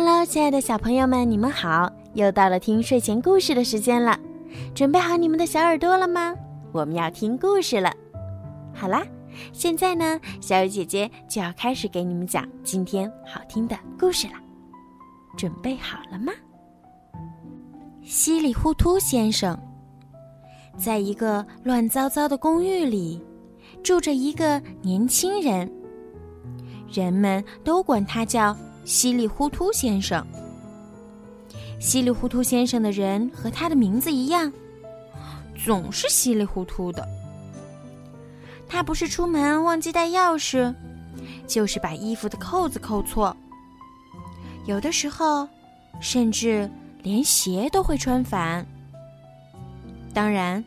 Hello，亲爱的小朋友们，你们好！又到了听睡前故事的时间了，准备好你们的小耳朵了吗？我们要听故事了。好啦，现在呢，小雨姐姐就要开始给你们讲今天好听的故事了。准备好了吗？稀里糊涂先生，在一个乱糟糟的公寓里，住着一个年轻人，人们都管他叫。稀里糊涂先生，稀里糊涂先生的人和他的名字一样，总是稀里糊涂的。他不是出门忘记带钥匙，就是把衣服的扣子扣错，有的时候甚至连鞋都会穿反。当然，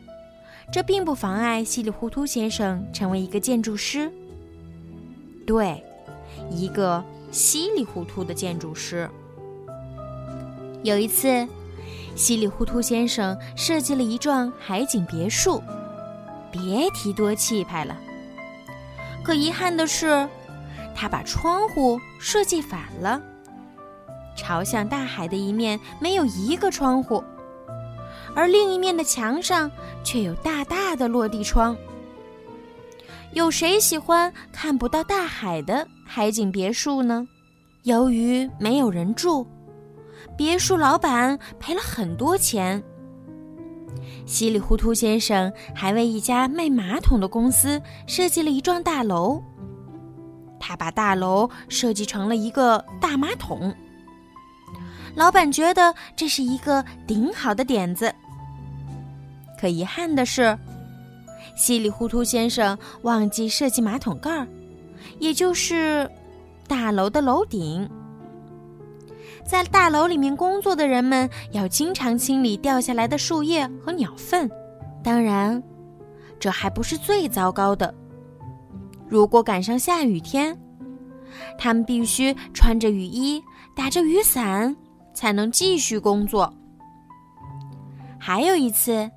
这并不妨碍稀里糊涂先生成为一个建筑师。对，一个。稀里糊涂的建筑师。有一次，稀里糊涂先生设计了一幢海景别墅，别提多气派了。可遗憾的是，他把窗户设计反了，朝向大海的一面没有一个窗户，而另一面的墙上却有大大的落地窗。有谁喜欢看不到大海的？海景别墅呢？由于没有人住，别墅老板赔了很多钱。稀里糊涂先生还为一家卖马桶的公司设计了一幢大楼。他把大楼设计成了一个大马桶。老板觉得这是一个顶好的点子。可遗憾的是，稀里糊涂先生忘记设计马桶盖儿。也就是大楼的楼顶，在大楼里面工作的人们要经常清理掉下来的树叶和鸟粪。当然，这还不是最糟糕的。如果赶上下雨天，他们必须穿着雨衣、打着雨伞，才能继续工作。还有一次，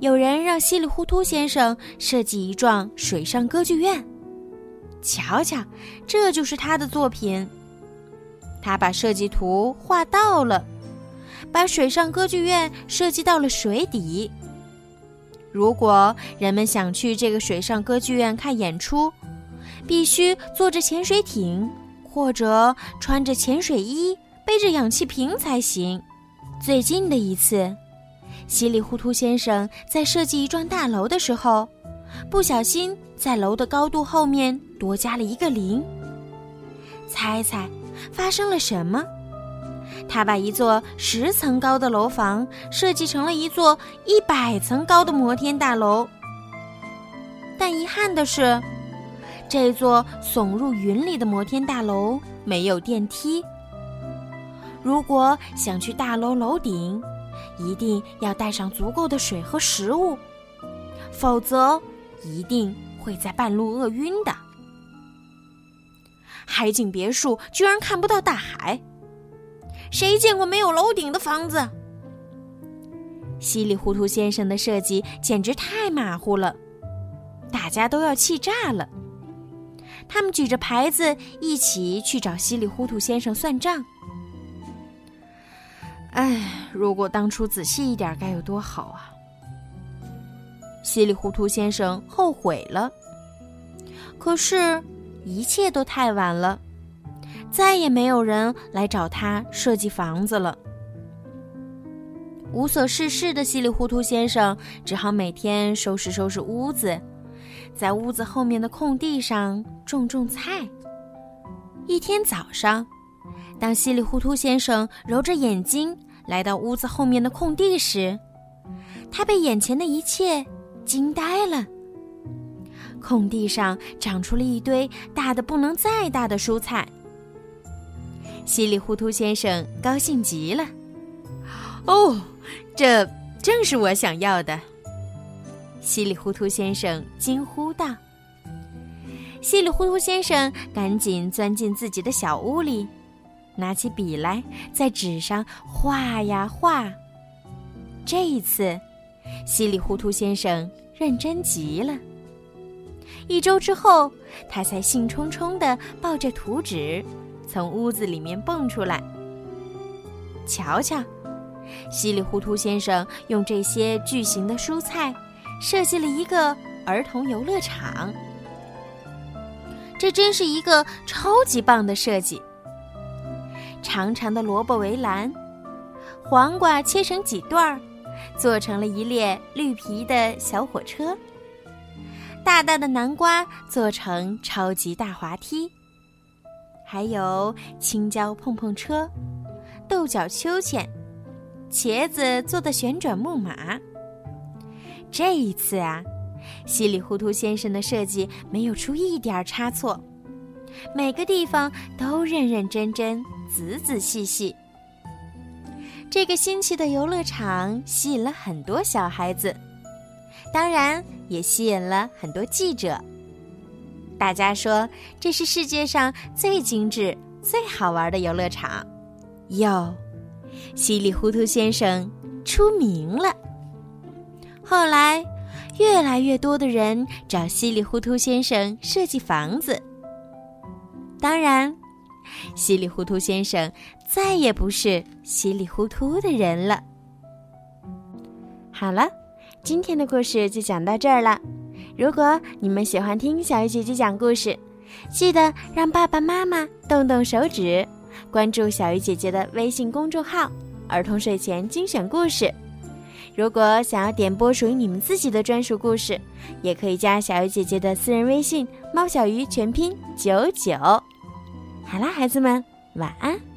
有人让稀里糊涂先生设计一幢水上歌剧院。瞧瞧，这就是他的作品。他把设计图画到了，把水上歌剧院设计到了水底。如果人们想去这个水上歌剧院看演出，必须坐着潜水艇，或者穿着潜水衣、背着氧气瓶才行。最近的一次，稀里糊涂先生在设计一幢大楼的时候。不小心在楼的高度后面多加了一个零。猜猜发生了什么？他把一座十层高的楼房设计成了一座一百层高的摩天大楼。但遗憾的是，这座耸入云里的摩天大楼没有电梯。如果想去大楼楼顶，一定要带上足够的水和食物，否则。一定会在半路饿晕的。海景别墅居然看不到大海，谁见过没有楼顶的房子？稀里糊涂先生的设计简直太马虎了，大家都要气炸了。他们举着牌子一起去找稀里糊涂先生算账。哎，如果当初仔细一点，该有多好啊！稀里糊涂先生后悔了，可是，一切都太晚了，再也没有人来找他设计房子了。无所事事的稀里糊涂先生只好每天收拾收拾屋子，在屋子后面的空地上种种菜。一天早上，当稀里糊涂先生揉着眼睛来到屋子后面的空地时，他被眼前的一切。惊呆了！空地上长出了一堆大的不能再大的蔬菜。稀里糊涂先生高兴极了。哦，这正是我想要的！稀里糊涂先生惊呼道。稀里糊涂先生赶紧钻进自己的小屋里，拿起笔来在纸上画呀画。这一次。稀里糊涂先生认真极了。一周之后，他才兴冲冲地抱着图纸从屋子里面蹦出来。瞧瞧，稀里糊涂先生用这些巨型的蔬菜设计了一个儿童游乐场。这真是一个超级棒的设计！长长的萝卜围栏，黄瓜切成几段儿，做成了一列绿皮的小火车；大大的南瓜做成超级大滑梯，还有青椒碰碰车、豆角秋千、茄子做的旋转木马。这一次啊！稀里糊涂先生的设计没有出一点差错，每个地方都认认真真、仔仔细细。这个新奇的游乐场吸引了很多小孩子，当然也吸引了很多记者。大家说这是世界上最精致、最好玩的游乐场。哟，稀里糊涂先生出名了。后来。越来越多的人找稀里糊涂先生设计房子。当然，稀里糊涂先生再也不是稀里糊涂的人了。好了，今天的故事就讲到这儿了。如果你们喜欢听小鱼姐姐讲故事，记得让爸爸妈妈动动手指，关注小鱼姐姐的微信公众号“儿童睡前精选故事”。如果想要点播属于你们自己的专属故事，也可以加小鱼姐姐的私人微信“猫小鱼”全拼九九。好啦，孩子们，晚安。